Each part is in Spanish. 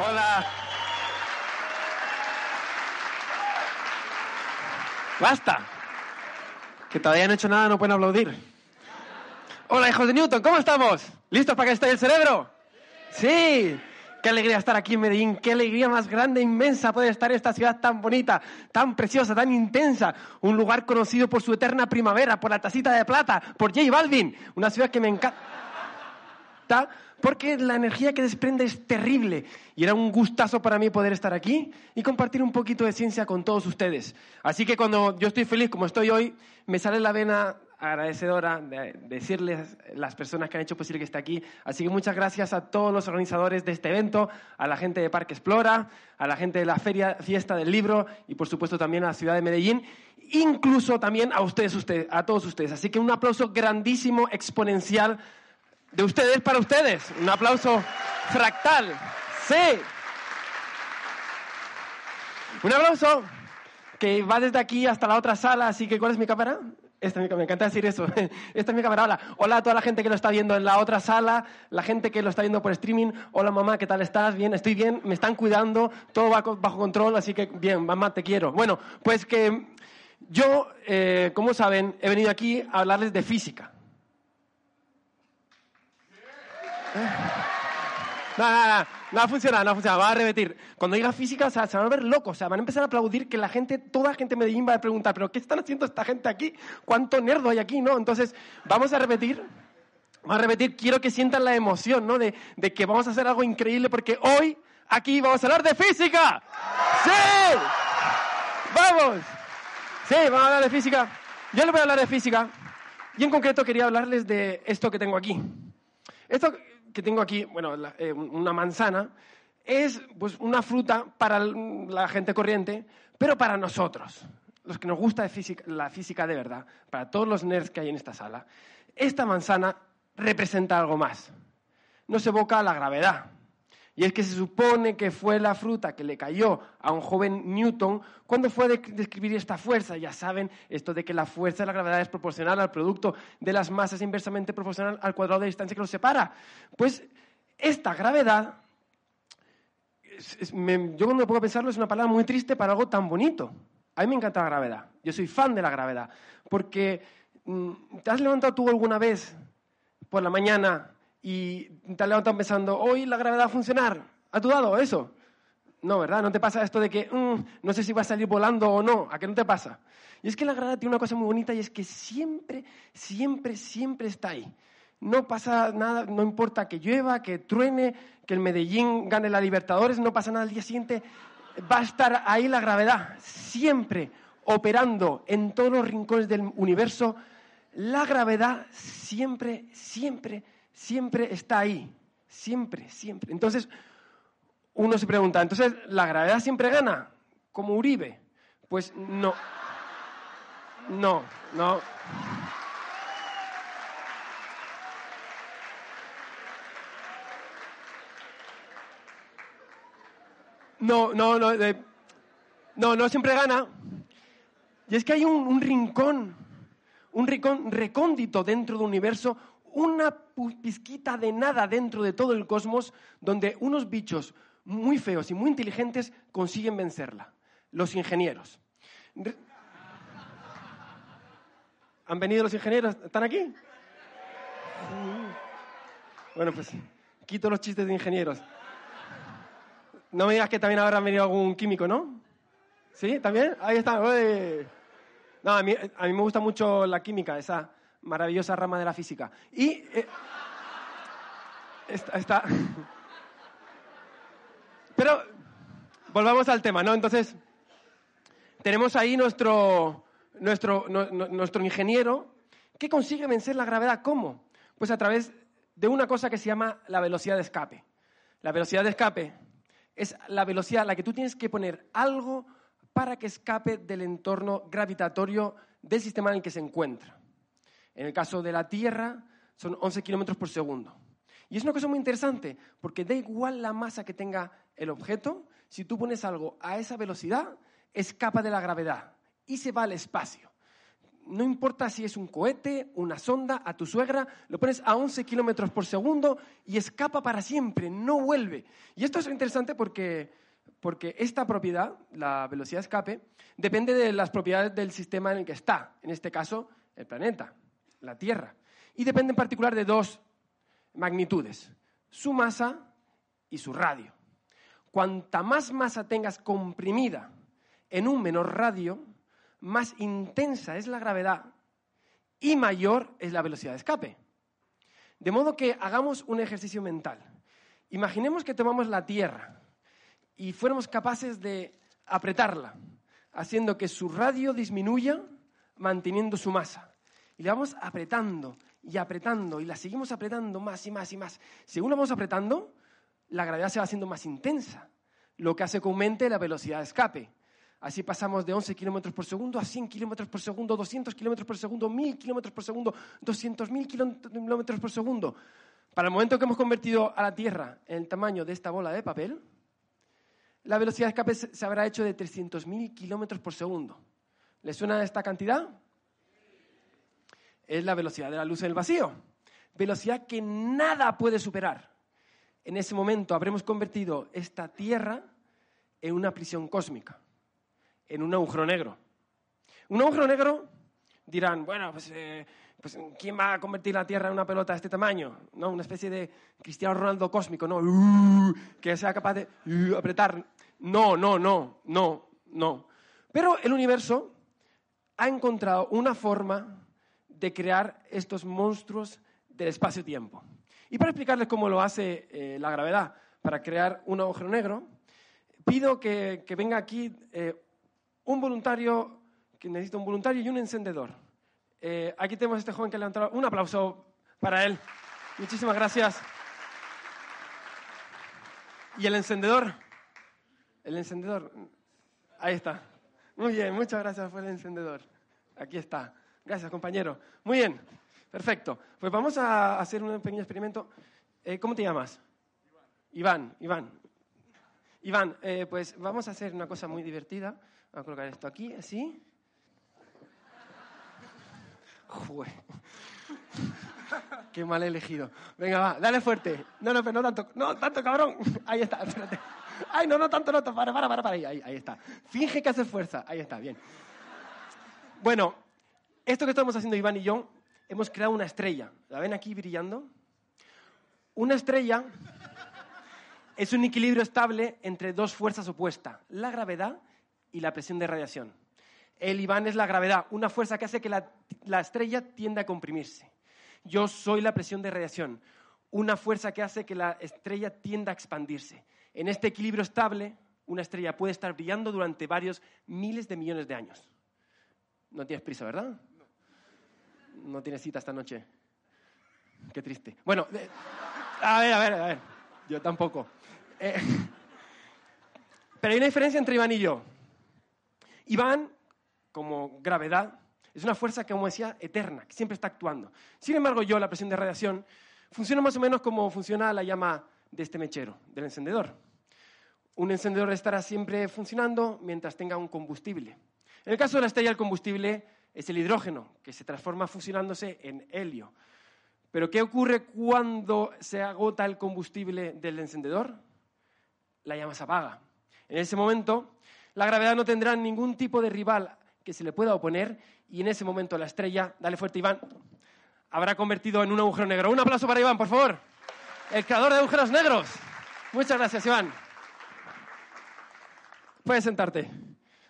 Hola. Basta. Que todavía no he hecho nada, no pueden aplaudir. Hola, hijos de Newton, ¿cómo estamos? ¿Listos para que esté el cerebro? Sí. Qué alegría estar aquí en Medellín, qué alegría más grande, inmensa poder estar en esta ciudad tan bonita, tan preciosa, tan intensa. Un lugar conocido por su eterna primavera, por la tacita de plata, por J Balvin. Una ciudad que me encanta porque la energía que desprende es terrible. Y era un gustazo para mí poder estar aquí y compartir un poquito de ciencia con todos ustedes. Así que cuando yo estoy feliz como estoy hoy, me sale la vena agradecedora de decirles las personas que han hecho posible que esté aquí. Así que muchas gracias a todos los organizadores de este evento, a la gente de Parque Explora, a la gente de la Feria Fiesta del Libro y por supuesto también a la ciudad de Medellín, incluso también a ustedes, ustedes a todos ustedes. Así que un aplauso grandísimo, exponencial de ustedes para ustedes. Un aplauso fractal. Sí. Un aplauso que va desde aquí hasta la otra sala, así que ¿cuál es mi cámara? Esta es mi, me encanta decir eso. Esta es mi cámara. Hola. Hola a toda la gente que lo está viendo en la otra sala, la gente que lo está viendo por streaming. Hola mamá, ¿qué tal estás? Bien, estoy bien, me están cuidando, todo va bajo control, así que bien, mamá, te quiero. Bueno, pues que yo, eh, como saben, he venido aquí a hablarles de física. No, no, no, no ha funcionado, no ha funcionado. Va a repetir. Cuando diga física, se van a ver locos. O sea, van a empezar a aplaudir que la gente, toda la gente de Medellín va a preguntar, ¿pero qué están haciendo esta gente aquí? ¿Cuánto nerdo hay aquí? ¿No? Entonces, vamos a repetir. Vamos a repetir. Quiero que sientan la emoción, ¿no? De, de que vamos a hacer algo increíble porque hoy aquí vamos a hablar de física. ¡Sí! ¡Vamos! Sí, vamos a hablar de física. Yo les voy a hablar de física. Y en concreto quería hablarles de esto que tengo aquí. Esto que tengo aquí, bueno, eh, una manzana, es pues, una fruta para la gente corriente, pero para nosotros, los que nos gusta la física de verdad, para todos los nerds que hay en esta sala, esta manzana representa algo más. Nos evoca la gravedad. Y es que se supone que fue la fruta que le cayó a un joven Newton cuando fue a describir esta fuerza. Ya saben, esto de que la fuerza de la gravedad es proporcional al producto de las masas inversamente proporcional al cuadrado de distancia que los separa. Pues esta gravedad, yo cuando me a pensarlo, es una palabra muy triste para algo tan bonito. A mí me encanta la gravedad. Yo soy fan de la gravedad. Porque, mm, ¿te has levantado tú alguna vez por la mañana y te has levantado pensando, hoy la gravedad va a funcionar. ¿Ha dudado eso? No, ¿verdad? No te pasa esto de que mm, no sé si va a salir volando o no. ¿A qué no te pasa? Y es que la gravedad tiene una cosa muy bonita y es que siempre, siempre, siempre está ahí. No pasa nada, no importa que llueva, que truene, que el Medellín gane la Libertadores, no pasa nada al día siguiente. Va a estar ahí la gravedad, siempre operando en todos los rincones del universo. La gravedad siempre, siempre, siempre está ahí. Siempre, siempre. Entonces, uno se pregunta, ¿entonces la gravedad siempre gana? Como Uribe. Pues no. No, no. No, no, no. no, no siempre gana. Y es que hay un, un rincón, un rincón recóndito dentro del universo una pizquita de nada dentro de todo el cosmos donde unos bichos muy feos y muy inteligentes consiguen vencerla. Los ingenieros. ¿Han venido los ingenieros? ¿Están aquí? Bueno, pues quito los chistes de ingenieros. No me digas que también habrá venido algún químico, ¿no? ¿Sí? ¿También? Ahí está. No, a mí, a mí me gusta mucho la química, esa maravillosa rama de la física. Y eh, está, Pero volvamos al tema, ¿no? Entonces, tenemos ahí nuestro, nuestro, nuestro ingeniero que consigue vencer la gravedad. ¿Cómo? Pues a través de una cosa que se llama la velocidad de escape. La velocidad de escape es la velocidad a la que tú tienes que poner algo para que escape del entorno gravitatorio del sistema en el que se encuentra. En el caso de la Tierra, son 11 kilómetros por segundo. Y es una cosa muy interesante, porque da igual la masa que tenga el objeto, si tú pones algo a esa velocidad, escapa de la gravedad y se va al espacio. no importa si es un cohete, una sonda, a tu suegra, lo pones a 11 kilómetros por segundo y escapa para siempre, no vuelve. Y esto es interesante porque, porque esta propiedad, la velocidad de escape, depende de las propiedades del sistema en el que está, en este caso, el planeta, la Tierra. Y depende en particular de dos magnitudes, su masa y su radio. Cuanta más masa tengas comprimida en un menor radio, más intensa es la gravedad y mayor es la velocidad de escape. De modo que hagamos un ejercicio mental. Imaginemos que tomamos la Tierra y fuéramos capaces de apretarla, haciendo que su radio disminuya manteniendo su masa. Y le vamos apretando y apretando y la seguimos apretando más y más y más. Según la vamos apretando, la gravedad se va haciendo más intensa, lo que hace que aumente la velocidad de escape. Así pasamos de 11 kilómetros por segundo a 100 kilómetros por segundo, 200 kilómetros por segundo, 1000 kilómetros por segundo, 200.000 kilómetros por segundo. Para el momento que hemos convertido a la Tierra en el tamaño de esta bola de papel, la velocidad de escape se habrá hecho de 300.000 kilómetros por segundo. ¿Le suena esta cantidad? Es la velocidad de la luz en el vacío. Velocidad que nada puede superar. En ese momento habremos convertido esta Tierra en una prisión cósmica en un agujero negro. Un agujero negro dirán, bueno, pues, eh, pues, ¿quién va a convertir la Tierra en una pelota de este tamaño? ¿No? Una especie de Cristiano Ronaldo cósmico, ¿no? Uh, que sea capaz de uh, apretar. No, no, no, no, no. Pero el universo ha encontrado una forma de crear estos monstruos del espacio-tiempo. Y para explicarles cómo lo hace eh, la gravedad para crear un agujero negro, pido que, venga aquí eh, un voluntario, que necesita un voluntario y un encendedor. Eh, aquí tenemos a este joven que le ha entrado. Un aplauso para él. Muchísimas gracias. ¿Y el encendedor? El encendedor. Ahí está. Muy bien, muchas gracias por el encendedor. Aquí está. Gracias, compañero. Muy bien, perfecto. Pues vamos a hacer un pequeño experimento. Eh, ¿Cómo te llamas? Iván. Iván, Iván. Eh, pues vamos a hacer una cosa muy divertida. Voy a colocar esto aquí, así. Jue. Qué mal elegido. Venga, va, dale fuerte. No, no, pero no tanto. No, tanto, cabrón. Ahí está, espérate. Ay, no, no tanto, no, para, para, para, para. Ahí, ahí, ahí está. Finge que hace fuerza. Ahí está, bien. Bueno, esto que estamos haciendo Iván y yo, hemos creado una estrella. ¿La ven aquí brillando? Una estrella es un equilibrio estable entre dos fuerzas opuestas, la gravedad y la presión de radiación. El Iván es la gravedad, una fuerza que hace que la, estrella tienda a comprimirse. Yo soy la presión de radiación, una fuerza que hace que la estrella tienda a expandirse. En este equilibrio estable, una estrella puede estar brillando durante varios miles de millones de años. No tienes prisa, ¿verdad? No tienes cita esta noche. Qué triste. Bueno, eh, a ver, a ver, a ver. Yo tampoco. Eh, pero hay una diferencia entre Iván y yo. Iván, como gravedad, es una fuerza que, como decía, eterna, que siempre está actuando. Sin embargo, yo, la presión de radiación, funciona más o menos como funciona la llama de este mechero, del encendedor. Un encendedor estará siempre funcionando mientras tenga un combustible. En el caso de la estrella, el combustible es el hidrógeno, que se transforma fusionándose en helio. Pero ¿qué ocurre cuando se agota el combustible del encendedor? La llama se apaga. En ese momento, la gravedad no tendrá ningún tipo de rival que se le pueda oponer y en ese momento la estrella, dale fuerte Iván, habrá convertido en un agujero negro. Un aplauso para Iván, por favor. El creador de agujeros negros. Muchas gracias, Iván. Puedes sentarte.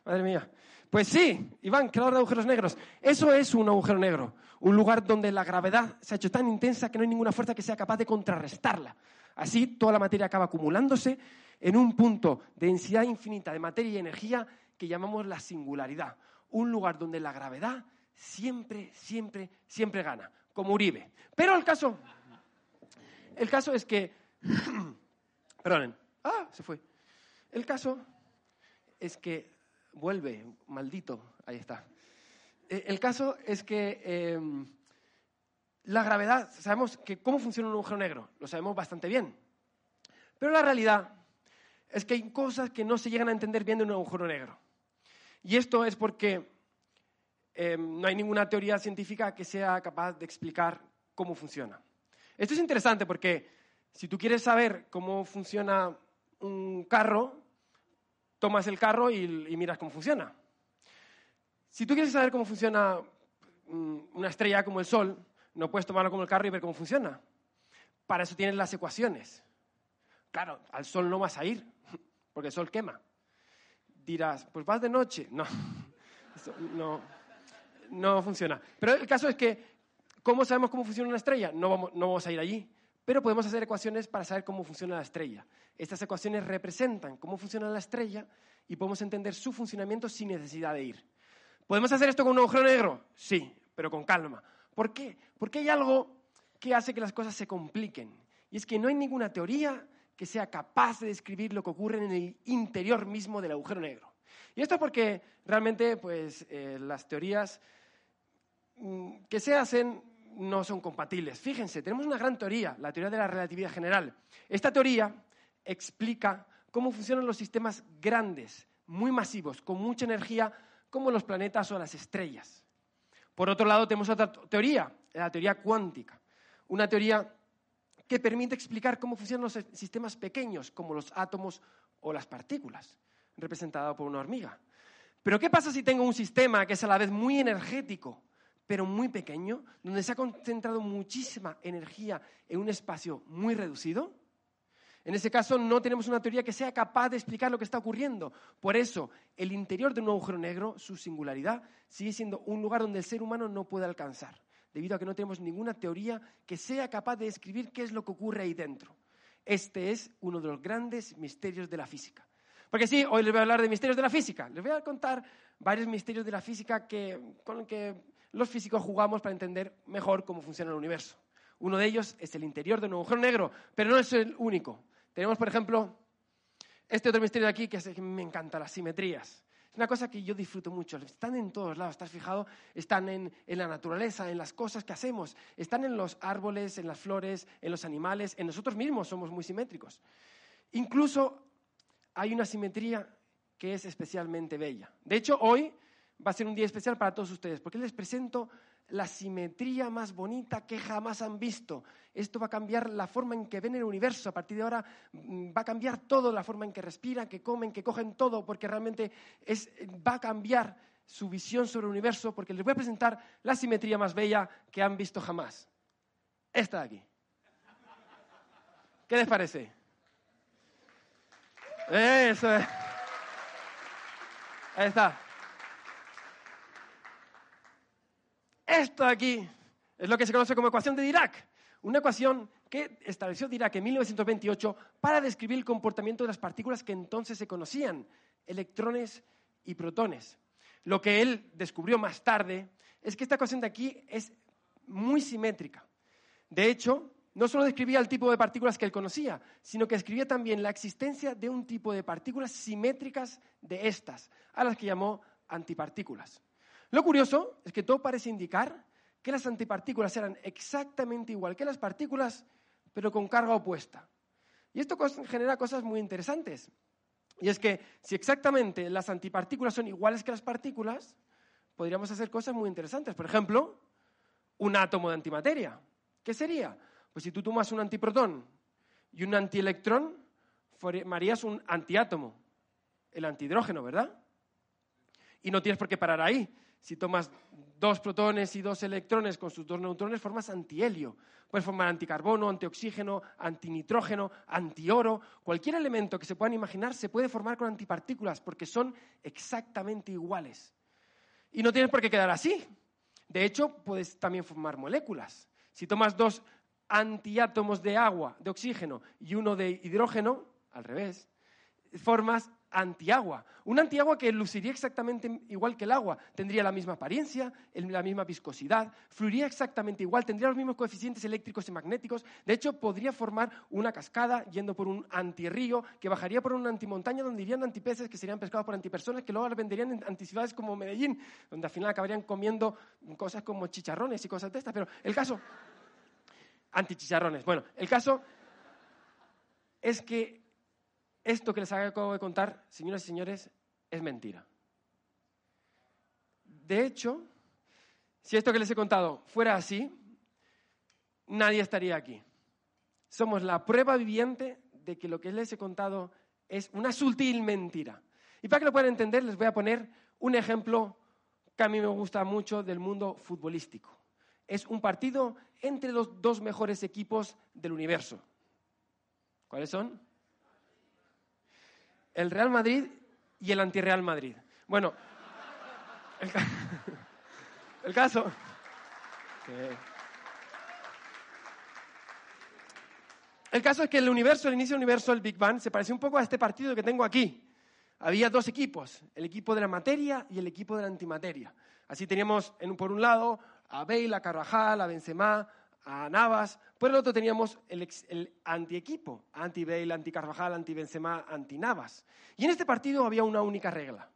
Madre mía. Pues sí, Iván, creador de agujeros negros. Eso es un agujero negro. Un lugar donde la gravedad se ha hecho tan intensa que no hay ninguna fuerza que sea capaz de contrarrestarla. Así, toda la materia acaba acumulándose en un punto de densidad infinita de materia y energía que llamamos la singularidad, un lugar donde la gravedad siempre, siempre, siempre gana, como Uribe. Pero el caso, el caso es que, perdonen, ah, se fue. El caso es que vuelve, maldito, ahí está. Eh, el caso es que em, la gravedad, sabemos que cómo funciona un agujero negro, lo sabemos bastante bien. Pero la realidad es que hay cosas que no se llegan a entender bien de un agujero negro. Y esto es porque em, no hay ninguna teoría científica que sea capaz de explicar cómo funciona. Esto es interesante porque si tú quieres saber cómo funciona un carro, tomas el carro y, miras cómo funciona. Si tú quieres saber cómo funciona mm, una estrella como el Sol, no puedes tomarlo como el carro y ver cómo funciona. Para eso tienes las ecuaciones. Claro, al Sol no vas a ir, porque el Sol quema. Dirás, pues vas de noche. No, no, no funciona. Pero el caso es que, ¿cómo sabemos cómo funciona una estrella? No vamos, no vamos a ir allí. Pero podemos hacer ecuaciones para saber cómo funciona la estrella. Estas ecuaciones representan cómo funciona la estrella y podemos entender su funcionamiento sin necesidad de ir. ¿Podemos hacer esto con un agujero negro? Sí, pero con calma. ¿Por qué? Porque hay algo que hace que las cosas se compliquen. Y es que no hay ninguna teoría que sea capaz de describir lo que ocurre en el interior mismo del agujero negro. Y esto es porque realmente pues, eh, las teorías mm, que se hacen no son compatibles. Fíjense, tenemos una gran teoría, la teoría de la relatividad general. Esta teoría explica cómo funcionan los sistemas grandes, muy masivos, con mucha energía, como los planetas o las estrellas. Por otro lado, tenemos otra teoría, la teoría cuántica, una teoría que permite explicar cómo funcionan los sistemas pequeños, como los átomos o las partículas, representado por una hormiga. Pero ¿qué pasa si tengo un sistema que es a la vez muy energético, pero muy pequeño, donde se ha concentrado muchísima energía en un espacio muy reducido? En ese caso, no tenemos una teoría que sea capaz de explicar lo que está ocurriendo. Por eso, el interior de un agujero negro, su singularidad, sigue siendo un lugar donde el ser humano no puede alcanzar, debido a que no tenemos ninguna teoría que sea capaz de describir qué es lo que ocurre ahí dentro. Este es uno de los grandes misterios de la física. Porque sí, hoy les voy a hablar de misterios de la física. Les voy a contar varios misterios de la física con los que los físicos jugamos para entender mejor cómo funciona el universo. Uno de ellos es el interior de un agujero negro, pero no es el único. Tenemos, por ejemplo, este otro misterio de aquí que, me encanta, las simetrías. Es una cosa que yo disfruto mucho. Están en todos lados, ¿estás fijado? Están en, la naturaleza, en las cosas que hacemos. Están en los árboles, en las flores, en los animales. En nosotros mismos somos muy simétricos. Incluso hay una simetría que es especialmente bella. De hecho, hoy va a ser un día especial para todos ustedes, porque les presento la simetría más bonita que jamás han visto. Esto va a cambiar la forma en que ven el universo. A partir de ahora mm, va a cambiar todo, la forma en que respiran, que comen, que cogen todo, porque realmente va a cambiar su visión sobre el universo, porque les voy a presentar la simetría más bella que han visto jamás. Esta de aquí. ¿Qué les parece? Eso es. Ahí está. Esto de aquí es lo que se conoce como ecuación de Dirac, una ecuación que estableció Dirac en 1928 para describir el comportamiento de las partículas que entonces se conocían, electrones y protones. Lo que él descubrió más tarde es que esta ecuación de aquí es muy simétrica. De hecho, no solo describía el tipo de partículas que él conocía, sino que describía también la existencia de un tipo de partículas simétricas de estas, a las que llamó antipartículas. Lo curioso es que todo parece indicar que las antipartículas eran exactamente igual que las partículas, pero con carga opuesta. Y esto genera cosas muy interesantes. Y es que si exactamente las antipartículas son iguales que las partículas, podríamos hacer cosas muy interesantes. Por ejemplo, un átomo de antimateria. ¿Qué sería? Pues si tú tomas un antiprotón y un antielectrón, formarías un antiátomo, el antihidrógeno, ¿verdad? Y no tienes por qué parar ahí, si tomas dos protones y dos electrones con sus dos neutrones, formas antihelio. Puedes formar anticarbono, antioxígeno, antinitrógeno, antioro. Cualquier elemento que se puedan imaginar se puede formar con antipartículas porque son exactamente iguales. Y no tienes por qué quedar así. De hecho, puedes también formar moléculas. Si tomas dos antiátomos de agua, de oxígeno, y uno de hidrógeno, al revés, formas antiagua. Un antiagua que luciría exactamente igual que el agua. Tendría la misma apariencia, la misma viscosidad, fluiría exactamente igual, tendría los mismos coeficientes eléctricos y magnéticos. De hecho, podría formar una cascada yendo por un antirrío que bajaría por una antimontaña donde irían antipeces que serían pescados por antipersonas que luego las venderían en anticiudades como Medellín, donde al final acabarían comiendo cosas como chicharrones y cosas de estas. Pero el caso, antichicharrones. Bueno, el caso es que esto que les acabo de contar, señoras y señores, es mentira. De hecho, Si esto que les he contado fuera así, nadie estaría aquí. Somos la prueba viviente de que lo que les he contado es una sutil mentira. Y para que lo puedan entender, les voy a poner un ejemplo que a mí me gusta mucho del mundo futbolístico. Es un partido entre los dos mejores equipos del universo. ¿Cuáles son? El Real Madrid y el anti-Real Madrid. Bueno, el, caso... El caso es que el universo, el inicio del universo, el Big Bang, se parece un poco a este partido que tengo aquí. Había dos equipos, el equipo de la materia y el equipo de la antimateria. Así teníamos en, por un lado a Bale, a Carvajal, a Benzema, a Navas. Por el otro teníamos el, antiequipo, anti-Bale, anti-Carvajal, anti-Benzema, anti-Navas. Y en este partido había una única regla.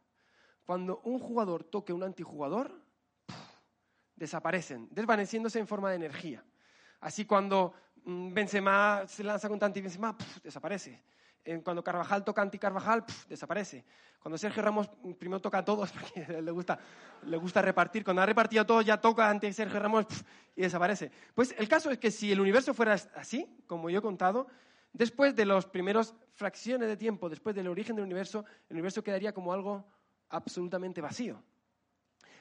Cuando un jugador toque un antijugador, desaparecen, desvaneciéndose en forma de energía. Así cuando mm, Benzema se lanza contra anti-Benzema, desaparece. Cuando Carvajal toca anti-Carvajal, desaparece. Cuando Sergio Ramos primero toca a todos, porque le gusta, le gusta repartir. Cuando ha repartido a todos, ya toca anti-Sergio Ramos y desaparece. Pues el caso es que si el universo fuera así, como yo he contado, después de las primeras fracciones de tiempo, después del origen del universo, el universo quedaría como algo absolutamente vacío.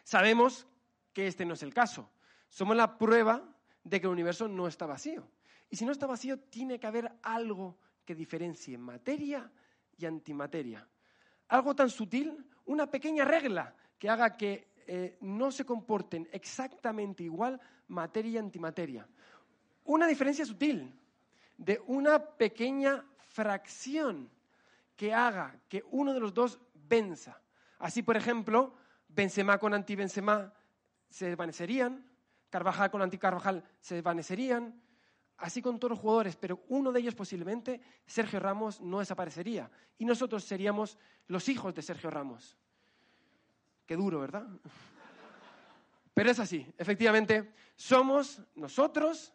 Sabemos que este no es el caso. Somos la prueba de que el universo no está vacío. Y si no está vacío, tiene que haber algo que diferencie materia y antimateria. Algo tan sutil, una pequeña regla que haga que eh, no se comporten exactamente igual materia y antimateria. Una diferencia sutil de una pequeña fracción que haga que uno de los dos venza. Así, por ejemplo, Benzema con anti-Benzema se desvanecerían, Carvajal con anti-Carvajal se desvanecerían, así con todos los jugadores, pero uno de ellos posiblemente, Sergio Ramos, no desaparecería. Y nosotros seríamos los hijos de Sergio Ramos. Qué duro, ¿verdad? Pero es así, efectivamente, somos nosotros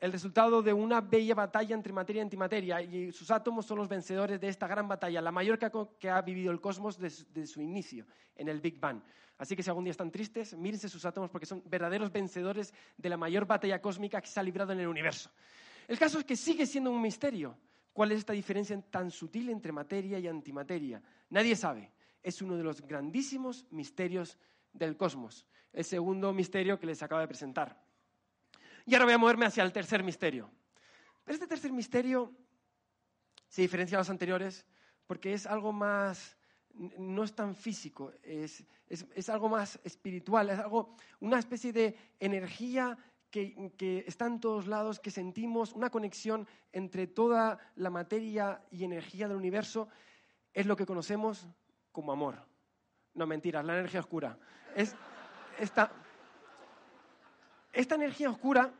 el resultado de una bella batalla entre materia y antimateria, y sus átomos son los vencedores de esta gran batalla, la mayor que ha, vivido el cosmos desde su inicio, en el Big Bang. Así que si algún día están tristes, mírense sus átomos porque son verdaderos vencedores de la mayor batalla cósmica que se ha librado en el universo. El caso es que sigue siendo un misterio. ¿Cuál es esta diferencia tan sutil entre materia y antimateria? Nadie sabe. Es uno de los grandísimos misterios del cosmos. El segundo misterio que les acabo de presentar. Y ahora voy a moverme hacia el tercer misterio. Pero este tercer misterio se diferencia de los anteriores porque es algo más, no es tan físico, es, algo más espiritual, es algo, una especie de energía que, que, está en todos lados, que sentimos, una conexión entre toda la materia y energía del universo, es lo que conocemos como amor. No, mentiras, la energía oscura. Es esta, esta energía oscura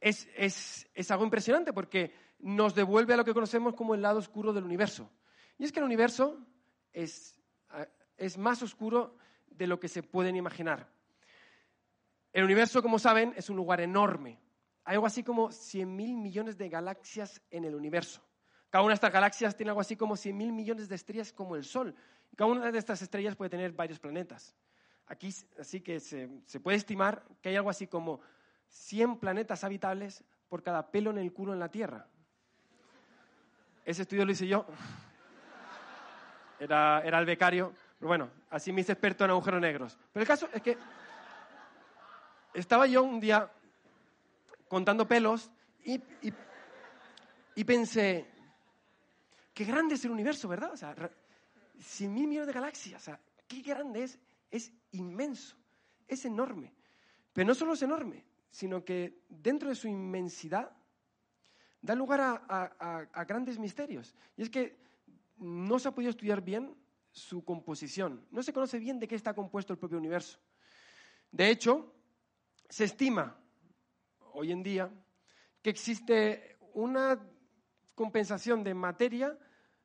es, algo impresionante porque nos devuelve a lo que conocemos como el lado oscuro del universo. Y es que el universo es, es más oscuro de lo que se pueden imaginar. El universo, como saben, es un lugar enorme. Hay algo así como 100.000 millones de galaxias en el universo. Cada una de estas galaxias tiene algo así como 100.000 millones de estrellas como el Sol. Y cada una de estas estrellas puede tener varios planetas. Aquí, así que se, puede estimar que hay algo así como 100 planetas habitables por cada pelo en el culo en la Tierra. Ese estudio lo hice yo. Era, era el becario. Pero bueno, así me hice experto en agujeros negros. Pero el caso es que estaba yo un día contando pelos y, y, pensé, qué grande es el universo, ¿verdad? O sea, 100 mil millones de galaxias. O sea, qué grande es es inmenso, es enorme. Pero no solo es enorme, sino que dentro de su inmensidad da lugar a, grandes misterios. Y es que no se ha podido estudiar bien su composición. No se conoce bien de qué está compuesto el propio universo. De hecho, se estima hoy en día que existe una compensación de materia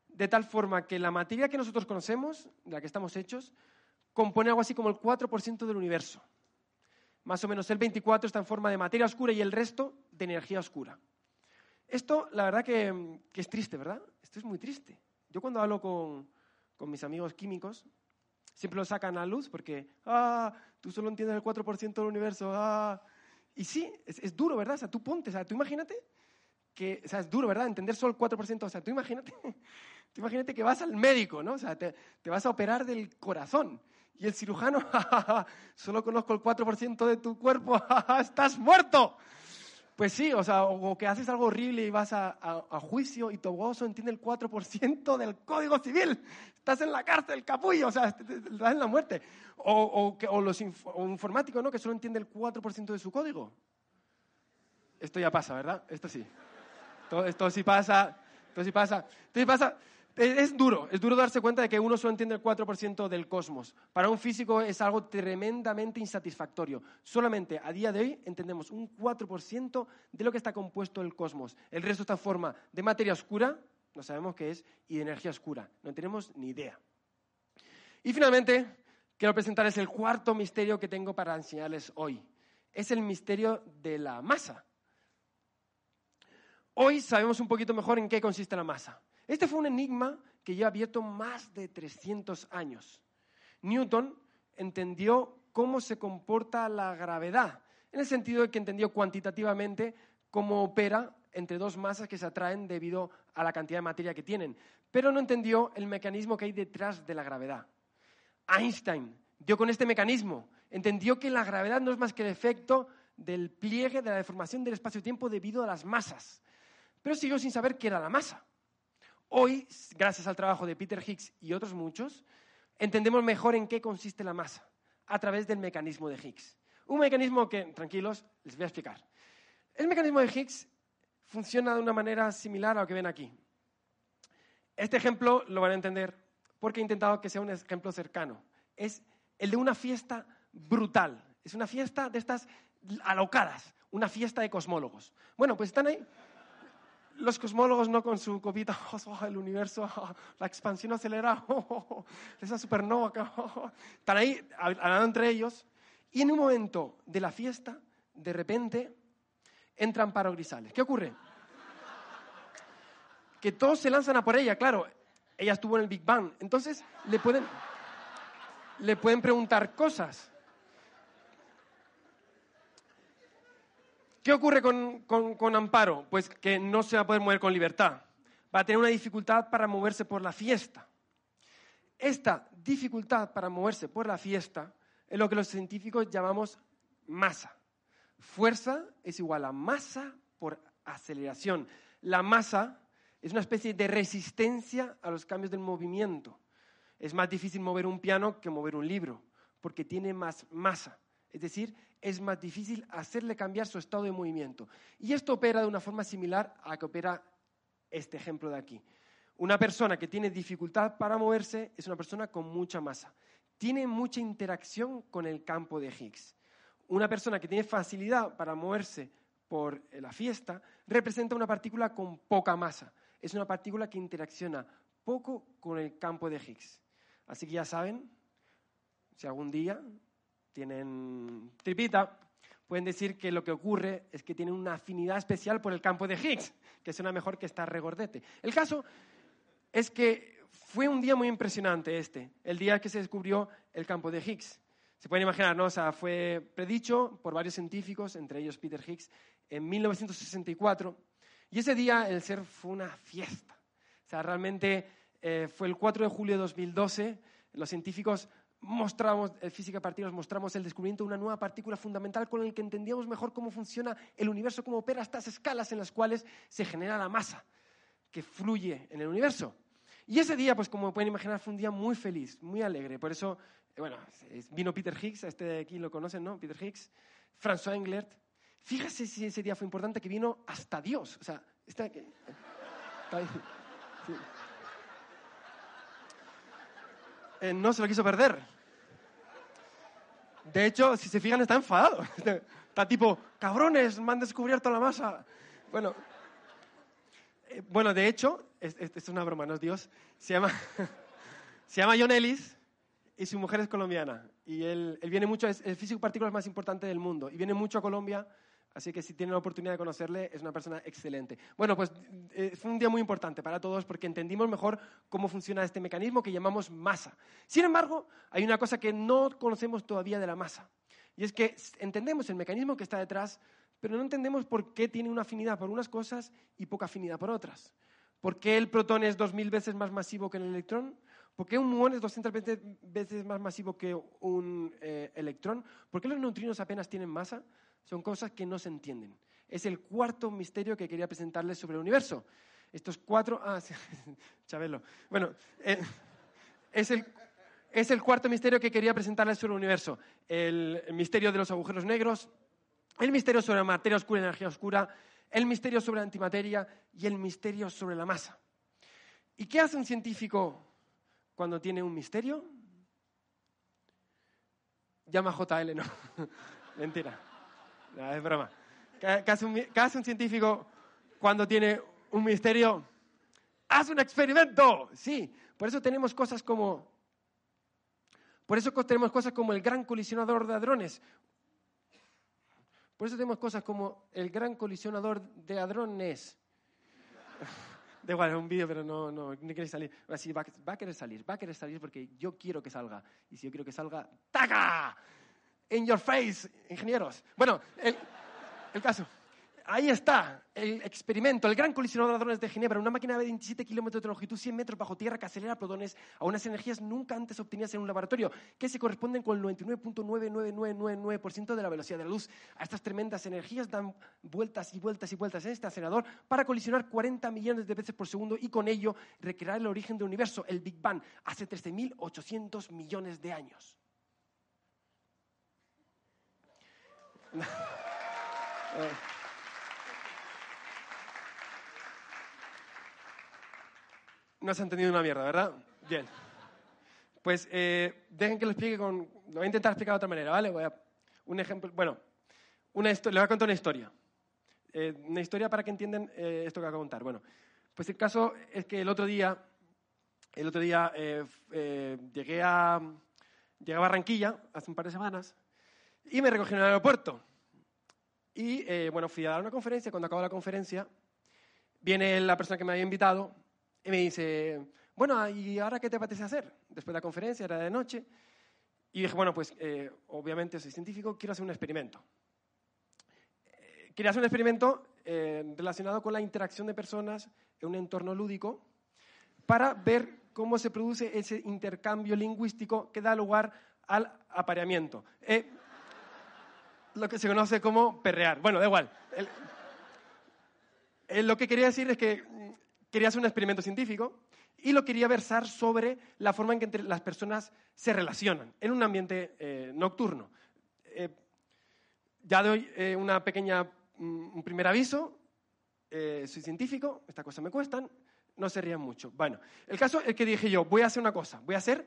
de tal forma que la materia que nosotros conocemos, de la que estamos hechos, compone algo así como el 4% del universo. Más o menos el 24% está en forma de materia oscura y el resto de energía oscura. Esto, la verdad que, es triste, ¿verdad? Esto es muy triste. Yo cuando hablo con, mis amigos químicos, siempre lo sacan a luz porque, ah, tú solo entiendes el 4% del universo, ah. Y sí, es, es, duro, ¿verdad? O sea, tú ponte, o sea, tú imagínate que, o sea, es duro, ¿verdad? Entender solo el 4%, o sea, tú imagínate, tú imagínate que vas al médico, ¿no? O sea, te, te vas a operar del corazón y el cirujano, solo conozco el 4% de tu cuerpo, estás muerto. Pues sí, o sea, o que haces algo horrible y vas a, a, juicio y tu abogado entiende el 4% del Código Civil. Estás en la cárcel, capullo, o sea, estás en la muerte. O, o, o los o informático, ¿no? Que solo entiende el 4% de su código. Esto ya pasa, ¿verdad? Esto sí. Esto, esto sí pasa. Esto sí pasa. Esto sí pasa. Es duro, es duro darse cuenta de que uno solo entiende el 4% del cosmos. Para un físico es algo tremendamente insatisfactorio. Solamente a día de hoy entendemos un 4% de lo que está compuesto el cosmos. El resto está en forma de materia oscura, no sabemos qué es, y de energía oscura. No tenemos ni idea. Y finalmente, quiero presentarles el cuarto misterio que tengo para enseñarles hoy. Es el misterio de la masa. Hoy sabemos un poquito mejor en qué consiste la masa. Este fue un enigma que lleva abierto más de 300 años. Newton entendió cómo se comporta la gravedad, en el sentido de que entendió cuantitativamente cómo opera entre dos masas que se atraen debido a la cantidad de materia que tienen, pero no entendió el mecanismo que hay detrás de la gravedad. Einstein dio con este mecanismo, entendió que la gravedad no es más que el efecto del pliegue de la deformación del espacio-tiempo debido a las masas, pero siguió sin saber qué era la masa. Hoy, gracias al trabajo de Peter Higgs y otros muchos, entendemos mejor en qué consiste la masa a través del mecanismo de Higgs. Un mecanismo que, tranquilos, les voy a explicar. El mecanismo de Higgs funciona de una manera similar a lo que ven aquí. Este ejemplo lo van a entender porque he intentado que sea un ejemplo cercano. Es el de una fiesta brutal. Es una fiesta de estas alocadas, una fiesta de cosmólogos. Bueno, pues están ahí los cosmólogos no con su copita, oh, el universo, la expansión acelera, esa supernova, están ahí hablando entre ellos, y en un momento de la fiesta, de repente, entran Amparo Grisales. ¿Qué ocurre? Que todos se lanzan a por ella, claro, ella estuvo en el Big Bang, entonces le pueden, le pueden preguntar cosas. ¿Qué ocurre con, Amparo? Pues que no se va a poder mover con libertad. Va a tener una dificultad para moverse por la fiesta. Esta dificultad para moverse por la fiesta es lo que los científicos llamamos masa. Fuerza es igual a masa por aceleración. La masa es una especie de resistencia a los cambios del movimiento. Es más difícil mover un piano que mover un libro, porque tiene más masa. Es decir, es más difícil hacerle cambiar su estado de movimiento. Y esto opera de una forma similar a que opera este ejemplo de aquí. Una persona que tiene dificultad para moverse es una persona con mucha masa. Tiene mucha interacción con el campo de Higgs. Una persona que tiene facilidad para moverse por la fiesta representa una partícula con poca masa. Es una partícula que interacciona poco con el campo de Higgs. Así que ya saben, si algún día tienen tripita, pueden decir que lo que ocurre es que tienen una afinidad especial por el campo de Higgs, que suena mejor que estar regordete. El caso es que fue un día muy impresionante este, el día que se descubrió el campo de Higgs. Se pueden imaginar, ¿no? O sea, fue predicho por varios científicos, entre ellos Peter Higgs, en 1964. Y ese día el ser fue una fiesta. O sea, realmente eh, fue el 4 de julio de 2012. Los científicos mostramos, en física partículas mostramos el descubrimiento de una nueva partícula fundamental con la que entendíamos mejor cómo funciona el universo, cómo opera estas escalas en las cuales se genera la masa que fluye en el universo. Y ese día, pues como pueden imaginar, fue un día muy feliz, muy alegre. Por eso, eh, bueno, vino Peter Higgs, este de aquí lo conocen, ¿no? Peter Higgs, François Englert. Fíjese si ese día fue importante que vino hasta Dios. O sea, está, eh, no se lo quiso perder. De hecho, si se fijan, está enfadado. Está tipo, cabrones, me han descubierto la masa. Bueno, eh, bueno de hecho, esto es una broma, no es Dios. Se llama, se llama John Ellis y su mujer es colombiana. Y él, viene mucho, es el físico particular más importante del mundo. Y viene mucho a Colombia Así que si tienen la oportunidad de conocerle, es una persona excelente. Bueno, pues eh, fue un día muy importante para todos porque entendimos mejor cómo funciona este mecanismo que llamamos masa. Sin embargo, hay una cosa que no conocemos todavía de la masa. Y es que entendemos el mecanismo que está detrás, pero no entendemos por qué tiene una afinidad por unas cosas y poca afinidad por otras. ¿Por qué el protón es 2.000 veces más masivo que el electrón? ¿Por qué un muón es 200 veces más masivo que un eh, electrón? ¿Por qué los neutrinos apenas tienen masa? Son cosas que no se entienden. Es el cuarto misterio que quería presentarles sobre el universo. Estos cuatro... Ah, Chabelo. Bueno, eh, es, el, es el cuarto misterio que quería presentarles sobre el universo. El, misterio de los agujeros negros, el misterio sobre la materia oscura y energía oscura, el misterio sobre la antimateria y el misterio sobre la masa. ¿Y qué hace un científico cuando tiene un misterio? Llama JL, no. Mentira. Es broma. ¿Qué hace, un, científico cuando tiene un misterio? ¡Haz un experimento! Sí, por eso tenemos cosas como. Por eso tenemos cosas como el gran colisionador de hadrones. Por eso tenemos cosas como el gran colisionador de hadrones. Da igual, es un vídeo, pero no, no, no quiere salir. Así va, va, a querer salir, va a querer salir porque yo quiero que salga. Y si yo quiero que salga, ¡taca! In your face, ingenieros. Bueno, el, caso ahí está el experimento, el gran colisionador de hadrones de Ginebra, una máquina de 27 kilómetros de longitud, 100 metros bajo tierra, que acelera protones a unas energías nunca antes obtenidas en un laboratorio, que se corresponden con el 99.99999% de la velocidad de la luz. A estas tremendas energías dan vueltas y vueltas y vueltas en este acelerador para colisionar 40 millones de veces por segundo y con ello recrear el origen del universo, el Big Bang, hace 13.800 millones de años. No has entendido una mierda, ¿verdad? Bien. Pues eh, dejen que lo explique con... Lo voy a intentar explicar de otra manera, ¿vale? Voy a... Un ejemplo... Bueno, una le voy a contar una historia. Eh, una historia para que entiendan eh, esto que voy a contar. Bueno, pues el caso es que el otro día... El otro día llegué a... Llegué a Barranquilla hace un par de semanas y me recogí en el aeropuerto. Y, bueno, fui a dar una conferencia. Cuando acabó la conferencia, viene la persona que me había invitado y me dice, bueno, ¿y ahora qué te apetece hacer? Después de la conferencia, era de noche. Y dije, bueno, pues eh, obviamente soy científico, quiero hacer un experimento. Eh, quería hacer un experimento eh, relacionado con la interacción de personas en un entorno lúdico para ver cómo se produce ese intercambio lingüístico que da lugar al apareamiento. Lo que se conoce como perrear. Bueno, da igual. lo que quería decir es que quería hacer un experimento científico y lo quería versar sobre la forma en que las personas se relacionan en un ambiente eh, nocturno. Eh, ya doy eh, una pequeña, mm, un primer aviso. soy científico, estas cosas me cuestan, no se rían mucho. Bueno, el caso es que dije yo, voy a hacer una cosa, voy a hacer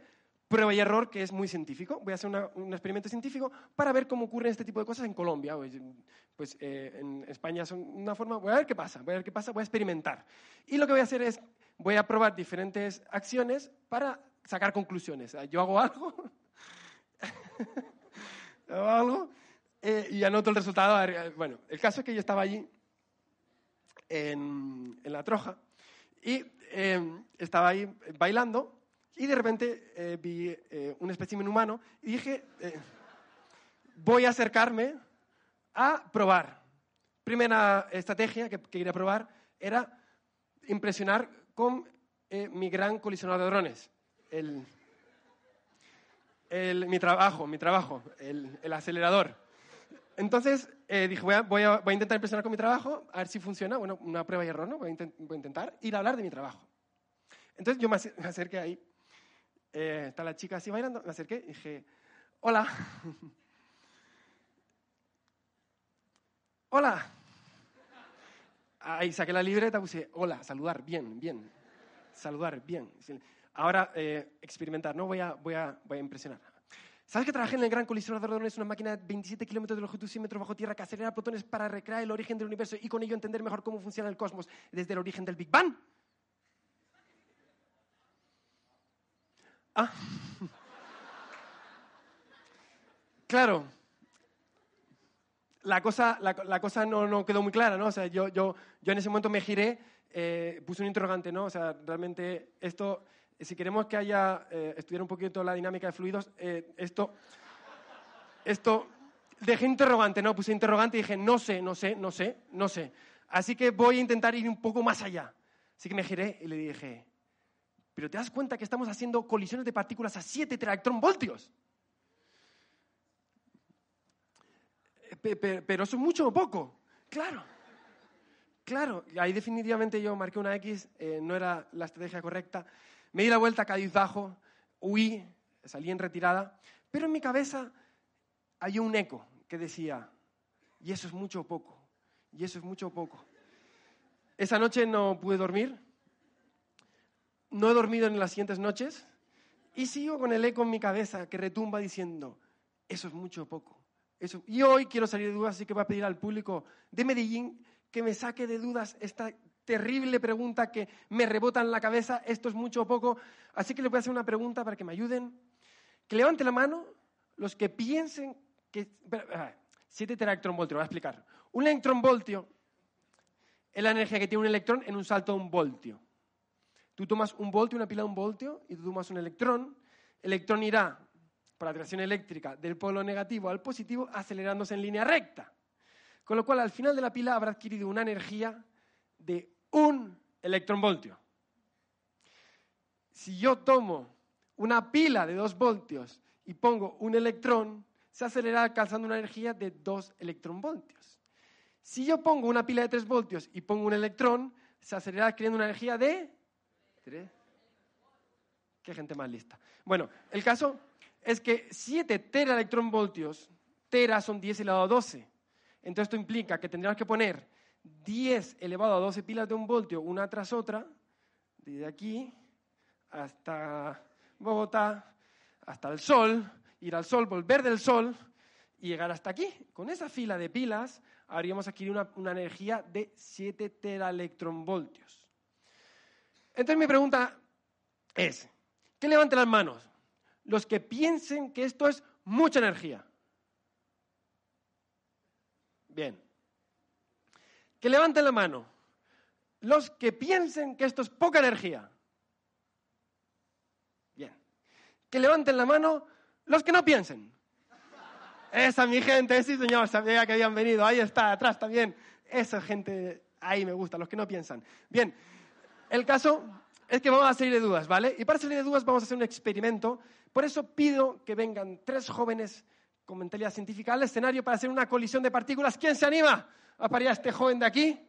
prueba y error, que es muy científico. Voy a hacer un experimento científico para ver cómo ocurren este tipo de cosas en Colombia. Pues eh, en España son una forma, voy a ver qué pasa, voy a ver qué pasa, voy a experimentar. Y lo que voy a hacer es, voy a probar diferentes acciones para sacar conclusiones. Yo hago algo, hago algo eh, y anoto el resultado. Bueno, el caso es que yo estaba allí en, en la troja y eh, estaba ahí bailando y de repente eh, vi eh, un espécimen humano y dije, eh, voy a acercarme a probar. Primera estrategia que, quería probar era impresionar con mi gran colisionador de drones. El, mi trabajo, mi trabajo, el, acelerador. Entonces dije, voy a, voy, a, voy a, intentar impresionar con mi trabajo, a ver si funciona. Bueno, una prueba y error, ¿no? Voy a, voy a intentar ir a hablar de mi trabajo. Entonces yo me acerqué ahí eh, está la chica así bailando, me acerqué y dije, hola. hola. Ahí saqué la libreta, puse, hola, saludar, bien, bien. Saludar, bien. Ahora, eh, experimentar, ¿no? Voy a, voy, a, voy a impresionar. ¿Sabes que trabajé en el Gran Colisionador de Hadrones, una máquina de 27 kilómetros de longitud, 100 metros bajo tierra, que acelera protones para recrear el origen del universo y con ello entender mejor cómo funciona el cosmos desde el origen del Big Bang? Ah. Claro. la cosa, la, cosa no, no, quedó muy clara, ¿no? O sea, yo, yo, yo en ese momento me giré, eh, puse un interrogante, ¿no? O sea, realmente esto, si queremos que haya, eh, estudiar un poquito la dinámica de fluidos, eh, esto, esto, dejé interrogante, ¿no? Puse interrogante y dije, no sé, no sé, no sé, no sé. Así que voy a intentar ir un poco más allá. Así que me giré y le dije, pero ¿te das cuenta que estamos haciendo colisiones de partículas a 7 voltios? pero eso es mucho o poco. Claro. Claro, ahí definitivamente yo marqué una X, eh, no era la estrategia correcta. Me di la vuelta bajo, huí, salí en retirada, pero en mi cabeza hay un eco que decía, y eso es mucho o poco, y eso es mucho o poco. Esa noche no pude dormir, no he dormido en las siguientes noches, y sigo con el eco en mi cabeza que retumba diciendo, eso es mucho o poco. Y hoy quiero salir de dudas, así que voy a pedir al público de Medellín que me saque de dudas esta terrible pregunta que me rebota en la cabeza, esto es mucho o poco, así que les voy a hacer una pregunta para que me ayuden. Que levante la mano los que piensen que... 7 teraelectronvoltios, voy a explicar. Un electronvoltio es la energía que tiene un electrón en un salto de un voltio. Tú tomas un voltio, una pila de un voltio, y tú tomas un electrón, el electrón irá por atracción eléctrica del polo negativo al positivo acelerándose en línea recta. Con lo cual, al final de la pila habrá adquirido una energía de un electronvoltio. Si yo tomo una pila de dos voltios y pongo un electrón, se acelerará alcanzando una energía de dos electronvoltios. Si yo pongo una pila de tres voltios y pongo un electrón, se acelerará adquiriendo una energía de tres. Qué gente más lista. Bueno, el caso es que 7 teraelectronvoltios, tera son 10 elevado a 12. Entonces esto implica que tendríamos que poner 10 elevado a 12 pilas de un voltio una tras otra, desde aquí hasta Bogotá, hasta el Sol, ir al Sol, volver del Sol y llegar hasta aquí. Con esa fila de pilas habríamos adquirido una, una energía de 7 teraelectronvoltios. Entonces mi pregunta es, ¿qué levante las manos? los que piensen que esto es mucha energía. Bien. Que levanten la mano los que piensen que esto es poca energía. Bien. Que levanten la mano los que no piensen. Esa mi gente, sí señor, sabía que habían venido. Ahí está, atrás también. Esa gente, ahí me gusta, los que no piensan. Bien, el caso es que vamos a salir de dudas, ¿vale? Y para salir de dudas vamos a hacer un experimento. Por eso pido que vengan tres jóvenes con mentalidad científica al escenario para hacer una colisión de partículas. ¿Quién se anima a parir a este joven de aquí?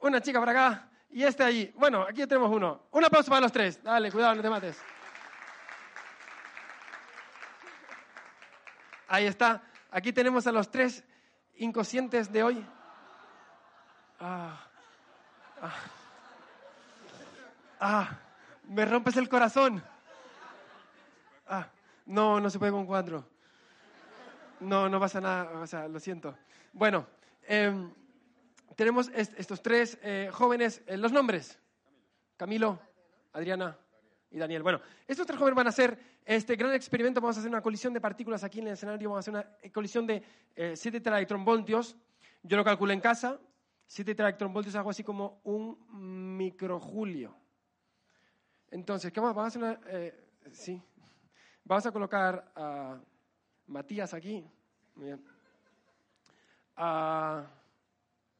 Una chica para acá y este allí. Bueno, aquí tenemos uno. Un aplauso para los tres. Dale, cuidado, no te mates. Ahí está. Aquí tenemos a los tres inconscientes de hoy. Ah. Ah. Ah, me rompes el corazón. Ah, no, no se puede con cuatro. No, no pasa nada, o sea, lo siento. Bueno, em, tenemos estos tres eh, jóvenes, eh, los nombres. Camilo, Adriana y Daniel. Bueno, estos tres jóvenes van a hacer este gran experimento. Vamos a hacer una colisión de partículas aquí en el escenario. Vamos a hacer una colisión de 7 eh, teraelectronvoltios. Yo lo calculé en casa. 7 teraelectronvoltios es algo así como un microjulio. Entonces, ¿qué más? Vamos a hacer eh, sí. Vamos a colocar a Matías aquí. Muy bien. A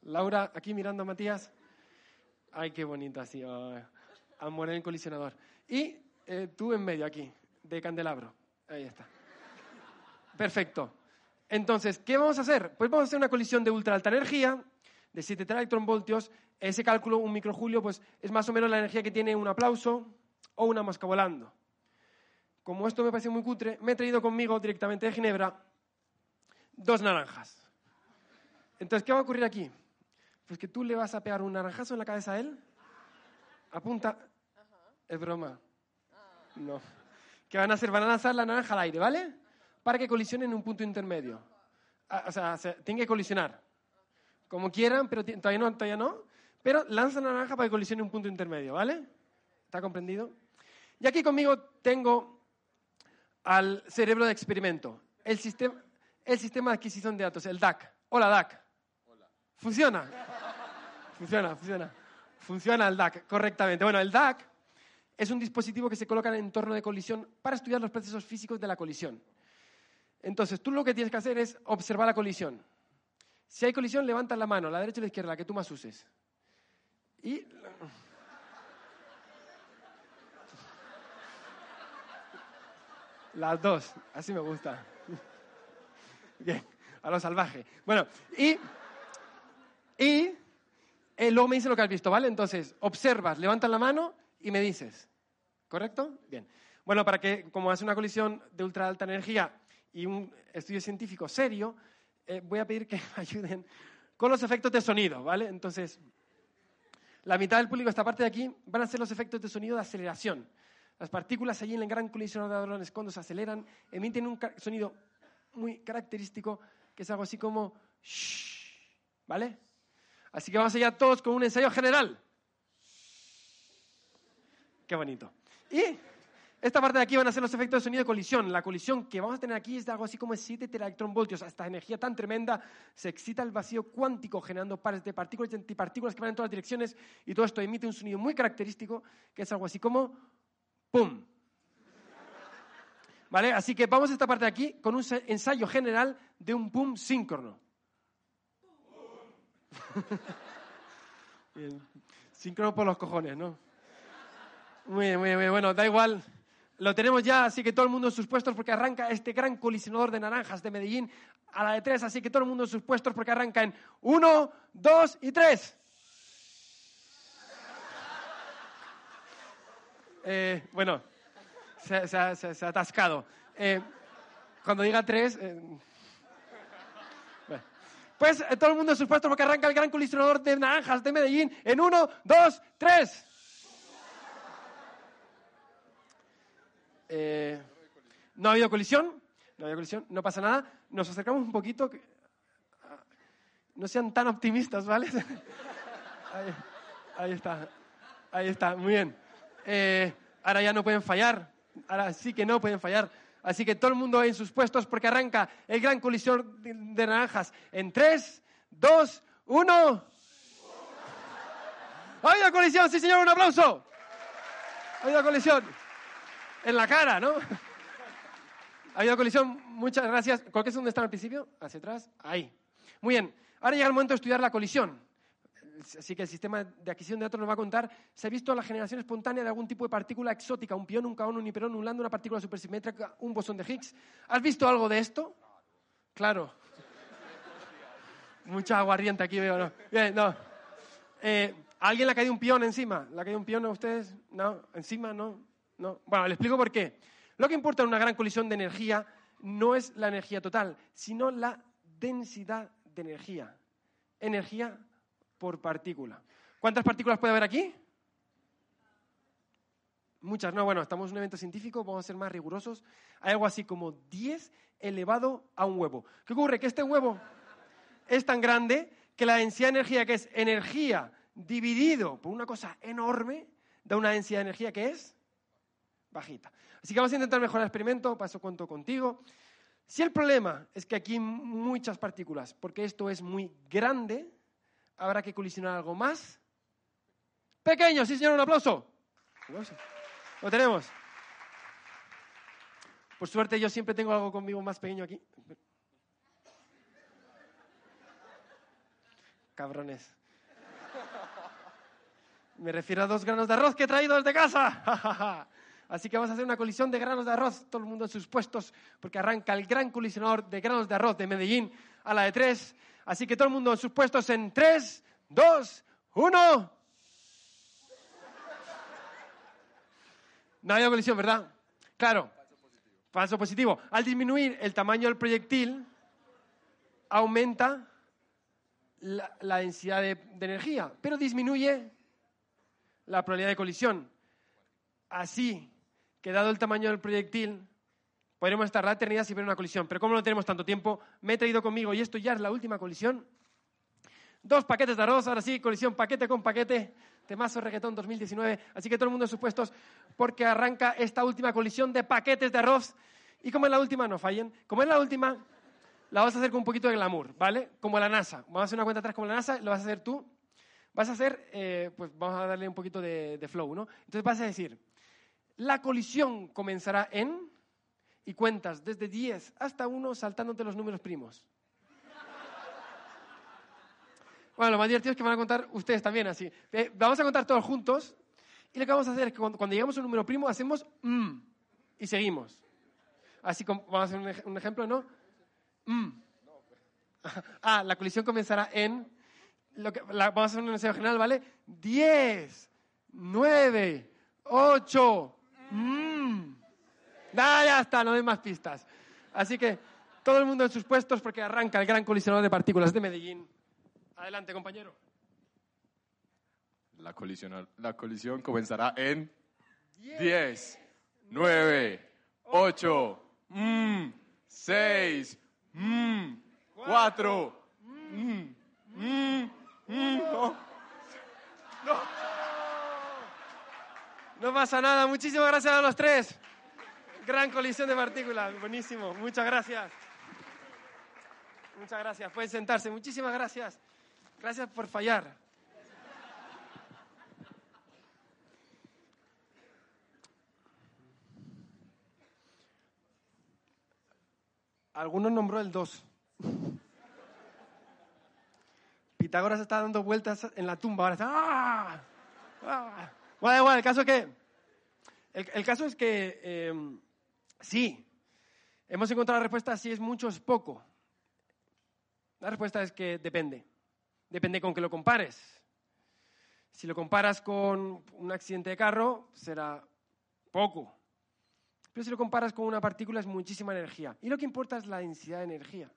Laura aquí mirando a Matías. Ay, qué bonita, así. a morir en colisionador. Y eh, tú en medio aquí, de candelabro. Ahí está. Perfecto. Entonces, ¿qué vamos a hacer? Pues vamos a hacer una colisión de ultra alta energía, de 7 electronvoltios. Ese cálculo, un microjulio, pues es más o menos la energía que tiene un aplauso, o una mosca volando. Como esto me parece muy cutre, me he traído conmigo directamente de Ginebra dos naranjas. Entonces, ¿qué va a ocurrir aquí? Pues que tú le vas a pegar un naranjazo en la cabeza a él. Apunta. Es broma. No. ¿Qué van a hacer? Van a lanzar la naranja al aire, ¿vale? Para que colisionen en un punto intermedio. Ah, o sea, tienen que colisionar. Como quieran, pero todavía no, todavía no. Pero lanzan la naranja para que colisione en un punto intermedio, ¿vale? ¿Está comprendido? Y aquí conmigo tengo al cerebro de experimento, el sistema, el sistema de adquisición de datos, el DAC. Hola, DAC. Funciona. Funciona, funciona. Funciona el DAC correctamente. Bueno, el DAC es un dispositivo que se coloca en el entorno de colisión para estudiar los procesos físicos de la colisión. Entonces, tú lo que tienes que hacer es observar la colisión. Si hay colisión, levanta la mano, la derecha o la izquierda, la que tú más uses. Y... Las dos, así me gusta. Bien, a lo salvaje. Bueno, y, y eh, luego me dice lo que has visto, ¿vale? Entonces, observas, levantas la mano y me dices. ¿Correcto? Bien. Bueno, para que, como hace una colisión de ultra alta energía y un estudio científico serio, eh, voy a pedir que me ayuden con los efectos de sonido, ¿vale? Entonces, la mitad del público, esta parte de aquí, van a ser los efectos de sonido de aceleración. Las partículas allí en el gran colisionador de hadrones, cuando se aceleran, emiten un sonido muy característico que es algo así como shh, ¿vale? Así que vamos allá todos con un ensayo general. Qué bonito. Y esta parte de aquí van a ser los efectos de sonido de colisión. La colisión que vamos a tener aquí es de algo así como 7 teraelectronvoltios. Esta energía tan tremenda se excita el vacío cuántico generando pares de partículas y antipartículas que van en todas las direcciones y todo esto emite un sonido muy característico que es algo así como ¡pum! ¿Vale? Así que vamos a esta parte de aquí con un ensayo general de un pum síncrono. Síncrono por los cojones, ¿no? Muy bien, muy bien. Bueno, da igual. Lo tenemos ya, así que todo el mundo en sus puestos porque arranca este gran colisionador de naranjas de Medellín a la de tres, así que todo el mundo en sus puestos porque arranca en uno, dos y tres. Eh, bueno, se, ha atascado. Eh, cuando diga tres... Eh, pues todo el mundo en sus puestos porque arranca el gran colisionador de naranjas de Medellín en uno, dos, tres. Eh, no ha habido colisión, no ha habido colisión, no pasa nada. Nos acercamos un poquito. Ah, no sean tan optimistas, ¿vale? Ahí, está, ahí está, muy bien. Eh, ahora ya no pueden fallar, ahora sí que no pueden fallar. Así que todo el mundo en sus puestos porque arranca el gran colisión de, naranjas en 3, 2, 1. ¡Ha habido colisión! Sí, señor, un aplauso. Ha habido colisión en la cara, ¿no? Ha habido colisión, muchas gracias. ¿Cuál es donde estaba al principio? Hacia atrás, ahí. Muy bien, ahora llega el momento de estudiar la colisión. Así que el sistema de adquisición de datos nos va a contar, se ha visto la generación espontánea de algún tipo de partícula exótica, un pión, un caón, un hiperón, un lambda, una partícula supersimétrica, un bosón de Higgs. ¿Has visto algo de esto? Claro. Mucha aguardiente aquí veo, ¿no? Bien, no. Eh, ¿Alguien le ha caído un pión encima? ¿Le ha caído un pión a ustedes? ¿No? ¿Encima? ¿No? No. Bueno, le explico por qué. Lo que importa en una gran colisión de energía no es la energía total, sino la densidad de energía. Energía por partícula. ¿Cuántas partículas puede haber aquí? Muchas, no, bueno, estamos en un evento científico, vamos a ser más rigurosos. Hay algo así como 10 elevado a un huevo. ¿Qué ocurre? Que este huevo es tan grande que la densidad de energía, que es energía dividido por una cosa enorme, da una densidad de energía que es bajita. Así que vamos a intentar mejorar el experimento, paso cuento contigo. Si el problema es que aquí hay muchas partículas, porque esto es muy grande, habrá que colisionar algo más pequeño. Sí, señor, un aplauso. Lo tenemos. Por suerte yo siempre tengo algo conmigo más pequeño aquí. Cabrones. Me refiero a dos granos de arroz que he traído desde casa. Así que vamos a hacer una colisión de granos de arroz, todo el mundo en sus puestos, porque arranca el gran colisionador de granos de arroz de Medellín a la de tres. Así que todo el mundo en sus puestos en tres, dos, uno. No había colisión, ¿verdad? Claro. Falso positivo. Al disminuir el tamaño del proyectil, aumenta la, densidad de energía, pero disminuye la probabilidad de colisión. Así que dado el tamaño del proyectil, podremos estar la eternidad sin ver una colisión. Pero como no tenemos tanto tiempo, me he traído conmigo, y esto ya es la última colisión, dos paquetes de arroz, ahora sí, colisión paquete con paquete, temazo reggaetón 2019. Así que todo el mundo en sus puestos, porque arranca esta última colisión de paquetes de arroz. Y como es la última, no fallen, como es la última, la vas a hacer con un poquito de glamour, ¿vale? Como la NASA. Vamos a hacer una cuenta atrás como la NASA, lo vas a hacer tú. Vas a hacer, eh, pues vamos a darle un poquito de, de flow, ¿no? Entonces vas a decir, la colisión comenzará en, y cuentas desde 10 hasta 1 saltándote los números primos. Bueno, lo más divertido es que van a contar ustedes también así. Eh, vamos a contar todos juntos y lo que vamos a hacer es que cuando, llegamos a un número primo hacemos mm y seguimos. Así como, vamos a hacer un, ej- un ejemplo, ¿no? Mm. Ah, la colisión comenzará en, lo que, vamos a hacer un ensayo general, ¿vale? 10, 9, 8, mm. Ah, ya está, no hay más pistas. Así que todo el mundo en sus puestos porque arranca el gran colisionador de partículas de Medellín. Adelante, compañero. La la colisión comenzará en 10, 9, 8, 6, 4. No pasa nada. Muchísimas gracias a los tres. Gran colisión de partículas. Buenísimo. Muchas gracias. Muchas gracias. Pueden sentarse. Muchísimas gracias. Gracias por fallar. Algunos nombró el 2. Pitágoras está dando vueltas en la tumba. Ahora está. ¡Ah! ¡Ah! Bueno, igual, el caso es que. El, el caso es que. eh, sí. Hemos encontrado la respuesta si es mucho o es poco. La respuesta es que depende. Depende con que lo compares. Si lo comparas con un accidente de carro, será poco. Pero si lo comparas con una partícula, es muchísima energía. Y lo que importa es la densidad de energía.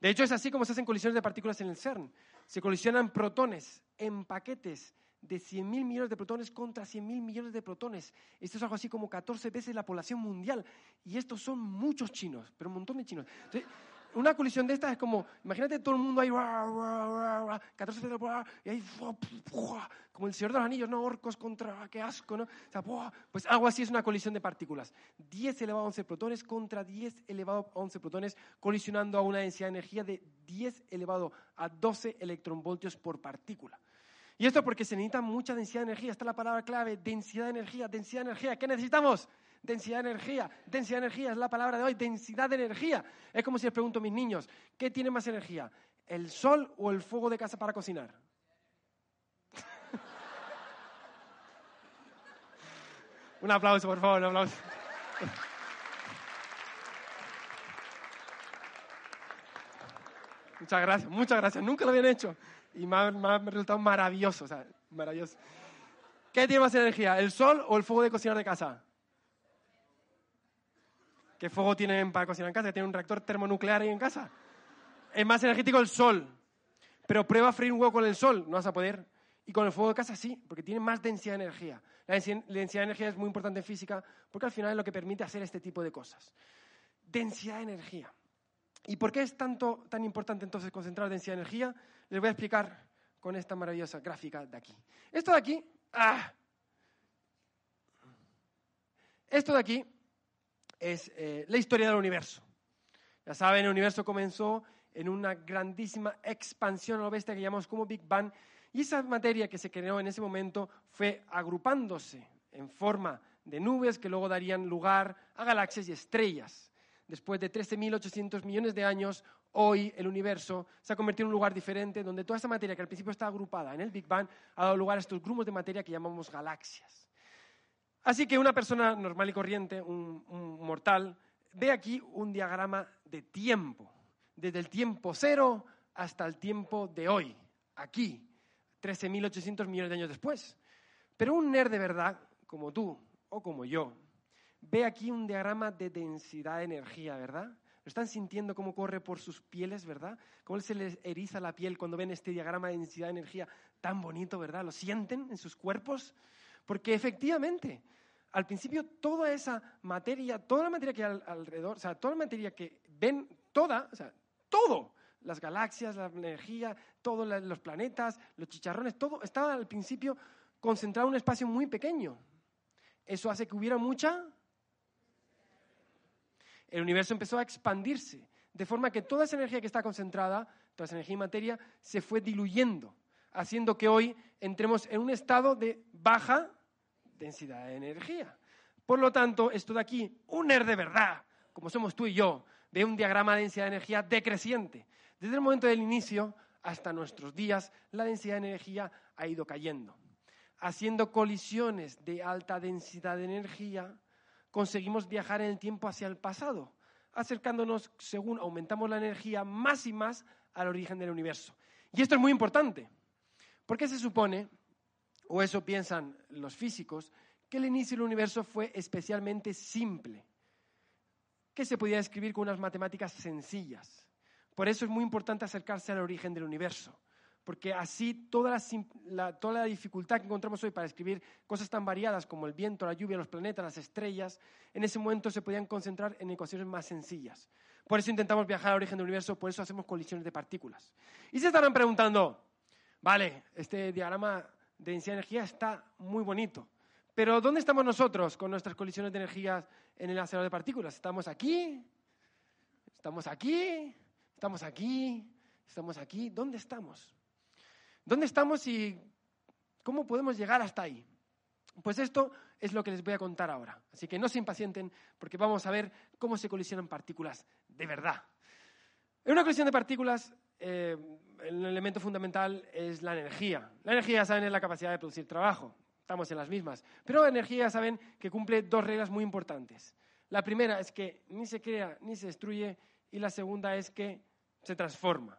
De hecho, es así como se hacen colisiones de partículas en el CERN. Se colisionan protones en paquetes de 100.000 millones de protones contra 100.000 millones de protones. Esto es algo así como 14 veces la población mundial. Y estos son muchos chinos, pero un montón de chinos. Una colisión de estas es como, imagínate todo el mundo ahí, ra, ra, ra, ra, 14 veces, y ahí, como el Señor de los Anillos, ¿no? Orcos contra, qué asco, ¿no? O pues algo así es una colisión de partículas. 10 elevado a 11 protones contra 10 elevado a 11 protones, colisionando a una densidad de energía de 10 elevado a 12 electronvoltios por partícula. Y esto porque se necesita mucha densidad de energía. Esta es la palabra clave, densidad de energía, densidad de energía. ¿Qué necesitamos? Densidad de energía. Densidad de energía es la palabra de hoy, densidad de energía. Es como si les pregunto a mis niños, ¿qué tiene más energía? ¿El sol o el fuego de casa para cocinar? un aplauso, por favor, un aplauso. Muchas gracias, muchas gracias. Nunca lo habían hecho. Y me ha, me ha resultado maravilloso, o sea, maravilloso. ¿Qué tiene más energía, el sol o el fuego de cocinar de casa? ¿Qué fuego tienen para cocinar en casa? ¿Tienen un reactor termonuclear ahí en casa? Es más energético el sol. Pero prueba a freír un huevo con el sol, no vas a poder. Y con el fuego de casa sí, porque tiene más densidad de energía. La densi- la densidad de energía es muy importante en física porque al final es lo que permite hacer este tipo de cosas. Densidad de energía. ¿Y por qué es tanto, tan importante entonces concentrar densidad de energía? Les voy a explicar con esta maravillosa gráfica de aquí. Esto de aquí, ¡ah! esto de aquí es eh, la historia del universo. Ya saben, el universo comenzó en una grandísima expansión a lo bestia que llamamos como Big Bang, y esa materia que se creó en ese momento fue agrupándose en forma de nubes que luego darían lugar a galaxias y estrellas. Después de 13.800 millones de años, hoy el universo se ha convertido en un lugar diferente donde toda esa materia que al principio estaba agrupada en el Big Bang ha dado lugar a estos grupos de materia que llamamos galaxias. Así que una persona normal y corriente, un, un mortal, ve aquí un diagrama de tiempo, desde el tiempo cero hasta el tiempo de hoy, aquí, 13.800 millones de años después. Pero un nerd de verdad, como tú o como yo, ve aquí un diagrama de densidad de energía, ¿verdad? ¿Lo están sintiendo cómo corre por sus pieles, verdad? ¿Cómo se les eriza la piel cuando ven este diagrama de densidad de energía tan bonito, verdad? ¿Lo sienten en sus cuerpos? Porque efectivamente, al principio toda esa materia, toda la materia que hay al- alrededor, o sea, toda la materia que ven, toda, o sea, todo, las galaxias, la energía, todos los planetas, los chicharrones, todo estaba al principio concentrado en un espacio muy pequeño. Eso hace que hubiera mucha... El universo empezó a expandirse de forma que toda esa energía que está concentrada, toda esa energía y materia, se fue diluyendo, haciendo que hoy entremos en un estado de baja densidad de energía. Por lo tanto, esto de aquí, un nerd de verdad, como somos tú y yo, ve un diagrama de densidad de energía decreciente. Desde el momento del inicio hasta nuestros días, la densidad de energía ha ido cayendo. Haciendo colisiones de alta densidad de energía, conseguimos viajar en el tiempo hacia el pasado, acercándonos, según aumentamos la energía, más y más al origen del universo. Y esto es muy importante, porque se supone, o eso piensan los físicos, que el inicio del universo fue especialmente simple, que se podía describir con unas matemáticas sencillas. Por eso es muy importante acercarse al origen del universo, porque así toda la, toda la dificultad que encontramos hoy para escribir cosas tan variadas como el viento, la lluvia, los planetas, las estrellas, en ese momento se podían concentrar en ecuaciones más sencillas. Por eso intentamos viajar al origen del universo, por eso hacemos colisiones de partículas. Y se estarán preguntando, vale, este diagrama de densidad de energía está muy bonito, pero ¿dónde estamos nosotros con nuestras colisiones de energía en el acelerador de partículas? ¿Estamos aquí? ¿Estamos aquí? ¿Estamos aquí? ¿Estamos aquí? ¿Dónde estamos? ¿Dónde estamos y cómo podemos llegar hasta ahí? Pues esto es lo que les voy a contar ahora. Así que no se impacienten porque vamos a ver cómo se colisionan partículas de verdad. En una colisión de partículas, eh, el elemento fundamental es la energía. La energía, saben, es la capacidad de producir trabajo estamos en las mismas. Pero la energía, saben, que cumple dos reglas muy importantes. La primera es que ni se crea ni se destruye y la segunda es que se transforma.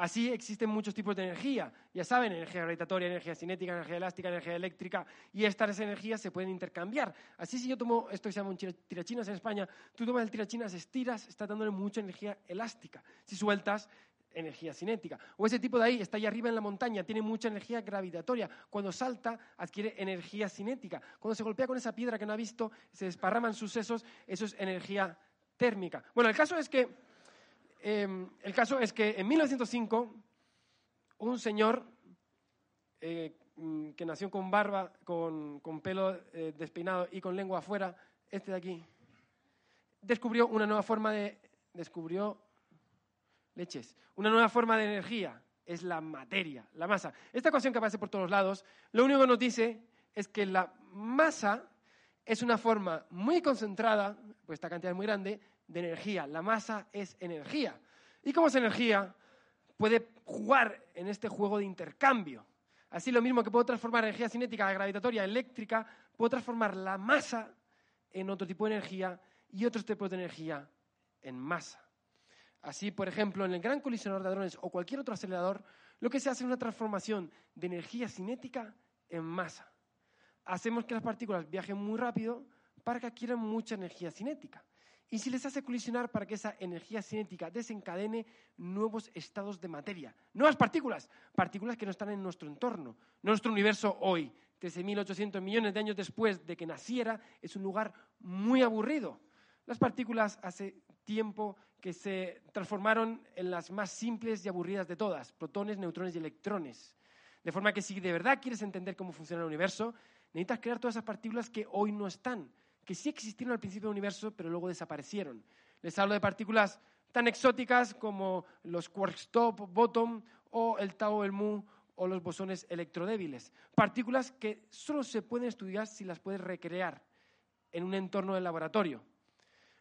Así existen muchos tipos de energía. Ya saben, energía gravitatoria, energía cinética, energía elástica, energía eléctrica, y estas energías se pueden intercambiar. Así si yo tomo esto que se llama un tirachinas en España, tú tomas el tirachinas, estiras, está dándole mucha energía elástica. Si sueltas, energía cinética. O ese tipo de ahí está ahí arriba en la montaña, tiene mucha energía gravitatoria. Cuando salta, adquiere energía cinética. Cuando se golpea con esa piedra que no ha visto, se desparraman sus sesos, eso es energía térmica. Bueno, el caso es que, em, el caso es que en 1905, un señor eh, mm, que nació con barba, con, pelo eh, despeinado y con lengua afuera, este de aquí, descubrió una nueva forma de... descubrió leches. Una nueva forma de energía es la materia, la masa. Esta ecuación que aparece por todos lados, lo único que nos dice es que la masa es una forma muy concentrada, pues esta cantidad es muy grande, de energía. La masa es energía. Y como es energía, puede jugar en este juego de intercambio. Así lo mismo que puedo transformar energía cinética, gravitatoria, eléctrica, puedo transformar la masa en otro tipo de energía y otros tipos de energía en masa. Así, por ejemplo, en el gran colisionador de hadrones o cualquier otro acelerador, lo que se hace es una transformación de energía cinética en masa. Hacemos que las partículas viajen muy rápido para que adquieran mucha energía cinética. Y si les hace colisionar para que esa energía cinética desencadene nuevos estados de materia, nuevas partículas, partículas que no están en nuestro entorno. Nuestro universo hoy, 13.800 millones de años después de que naciera, es un lugar muy aburrido. Las partículas hace tiempo que se transformaron en las más simples y aburridas de todas, protones, neutrones y electrones. De forma que si de verdad quieres entender cómo funciona el universo, necesitas crear todas esas partículas que hoy no están, que sí existieron al principio del universo, pero luego desaparecieron. Les hablo de partículas tan exóticas como los quarks top, bottom, o el tau, el mu, o los bosones electrodébiles. Partículas que solo se pueden estudiar si las puedes recrear en un entorno de laboratorio.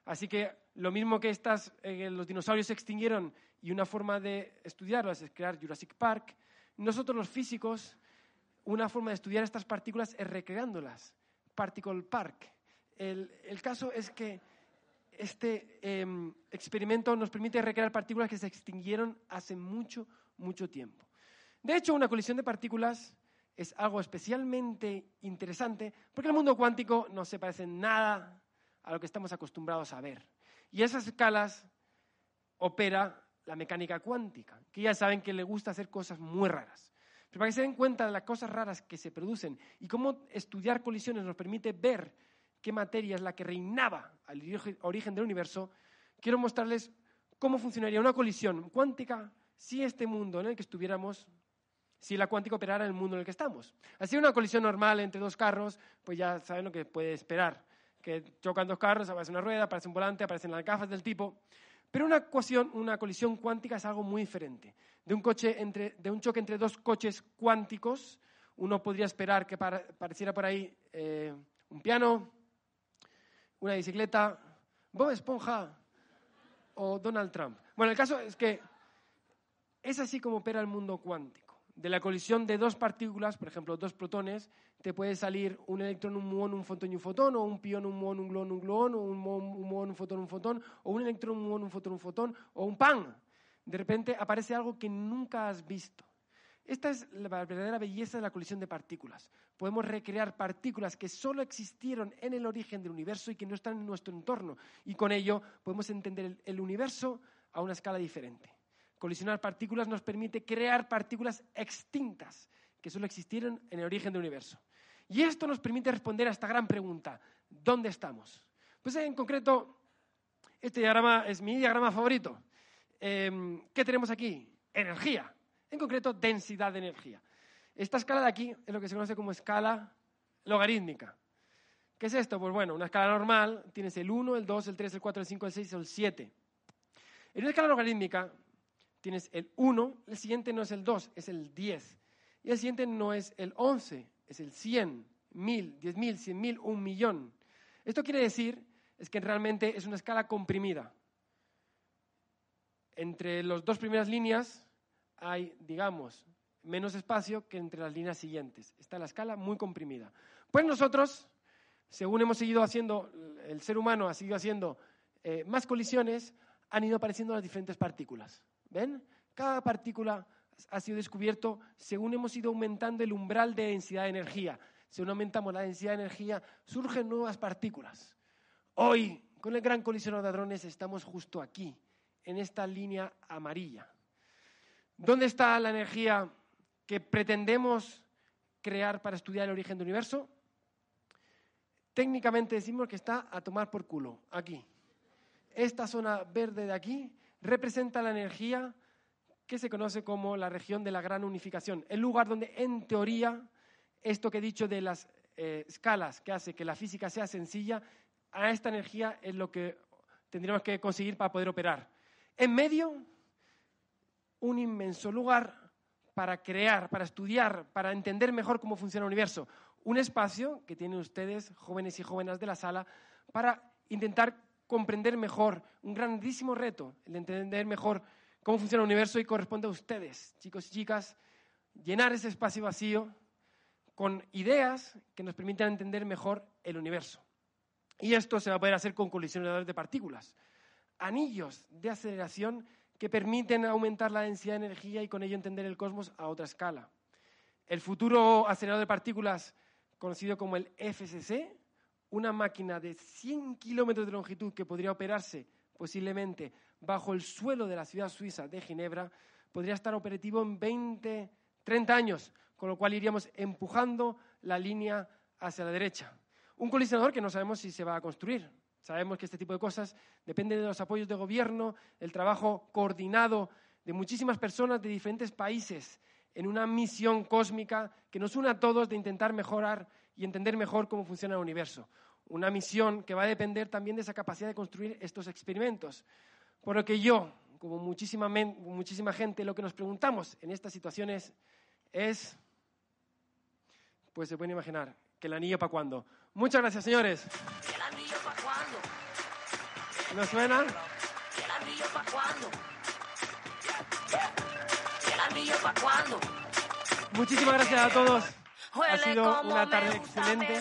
Así que lo mismo que estas, eh, los dinosaurios se extinguieron y una forma de estudiarlas es crear Jurassic Park, nosotros los físicos, una forma de estudiar estas partículas es recreándolas. Particle Park. El, caso es que este em, experimento nos permite recrear partículas que se extinguieron hace mucho, mucho tiempo. De hecho, una colisión de partículas es algo especialmente interesante porque el mundo cuántico no se parece nada a lo que estamos acostumbrados a ver. Y esas escalas opera la mecánica cuántica, que ya saben que le gusta hacer cosas muy raras. Pero para que se den cuenta de las cosas raras que se producen y cómo estudiar colisiones nos permite ver qué materia es la que reinaba al origen del universo, quiero mostrarles cómo funcionaría una colisión cuántica si este mundo en el que estuviéramos, si la cuántica operara en el mundo en el que estamos. Así una colisión normal entre dos carros, pues ya saben lo que puede esperar que chocan dos carros, aparece una rueda, aparece un volante, aparecen las gafas del tipo. Pero una, ecuación, una colisión cuántica es algo muy diferente. De un, coche entre, de un choque entre dos coches cuánticos, uno podría esperar que pareciera por ahí eh, un piano, una bicicleta, Bob Esponja o Donald Trump. Bueno, el caso es que es así como opera el mundo cuántico. De la colisión de dos partículas, por ejemplo, dos protones, te puede salir un electrón, un muón, un fotón y un fotón, o un pión, un muón, un gluón, un gluón, o un muón, un, muón, un fotón, un fotón, o un electrón, un muón, un fotón, un fotón, o un pan. De repente aparece algo que nunca has visto. Esta es la verdadera belleza de la colisión de partículas. Podemos recrear partículas que solo existieron en el origen del universo y que no están en nuestro entorno. Y con ello podemos entender el universo a una escala diferente. Colisionar partículas nos permite crear partículas extintas que solo existieron en el origen del universo. Y esto nos permite responder a esta gran pregunta, ¿dónde estamos? Pues en concreto, este diagrama es mi diagrama favorito. Em, ¿Qué tenemos aquí? Energía. En concreto, densidad de energía. Esta escala de aquí es lo que se conoce como escala logarítmica. ¿Qué es esto? Pues bueno, una escala normal, tienes el 1, el 2, el 3, el 4, el 5, el 6, el 7. En una escala logarítmica tienes el 1, el siguiente no es el 2, es el 10. Y el siguiente no es el 11, es el 100, 1000, 10.000, 100.000, un millón. Esto quiere decir es que realmente es una escala comprimida. Entre las dos primeras líneas hay, digamos, menos espacio que entre las líneas siguientes. Está la escala muy comprimida. Pues nosotros, según hemos seguido haciendo, el ser humano ha seguido haciendo eh, más colisiones, han ido apareciendo las diferentes partículas. ¿Ven? Cada partícula ha sido descubierto según hemos ido aumentando el umbral de densidad de energía. Según aumentamos la densidad de energía, surgen nuevas partículas. Hoy, con el gran colisionador de hadrones, estamos justo aquí, en esta línea amarilla. ¿Dónde está la energía que pretendemos crear para estudiar el origen del universo? Técnicamente decimos que está a tomar por culo, aquí. Esta zona verde de aquí representa la energía que se conoce como la región de la gran unificación, el lugar donde en teoría esto que he dicho de las eh, escalas que hace que la física sea sencilla, a esta energía es lo que tendríamos que conseguir para poder operar. En medio, un inmenso lugar para crear, para estudiar, para entender mejor cómo funciona el universo. Un espacio que tienen ustedes, jóvenes y jóvenes de la sala, para intentar comprender mejor, un grandísimo reto, el entender mejor cómo funciona el universo y corresponde a ustedes, chicos y chicas, llenar ese espacio vacío con ideas que nos permitan entender mejor el universo. Y esto se va a poder hacer con colisionadores de partículas, anillos de aceleración que permiten aumentar la densidad de energía y con ello entender el cosmos a otra escala. El futuro acelerador de partículas, conocido como el FCC, una máquina de 100 kilómetros de longitud que podría operarse posiblemente bajo el suelo de la ciudad suiza de Ginebra, podría estar operativo en 20, 30 años, con lo cual iríamos empujando la línea hacia la derecha. Un colisionador que no sabemos si se va a construir. Sabemos que este tipo de cosas depende de los apoyos de gobierno, el trabajo coordinado de muchísimas personas de diferentes países en una misión cósmica que nos une a todos de intentar mejorar y entender mejor cómo funciona el universo. Una misión que va a depender también de esa capacidad de construir estos experimentos. Por lo que yo, como muchísima, muchísima gente, lo que nos preguntamos en estas situaciones es, pues se pueden imaginar, que el anillo para cuándo. Muchas gracias, señores. Para cuándo? Muchísimas gracias a todos. Ha sido una tarde excelente.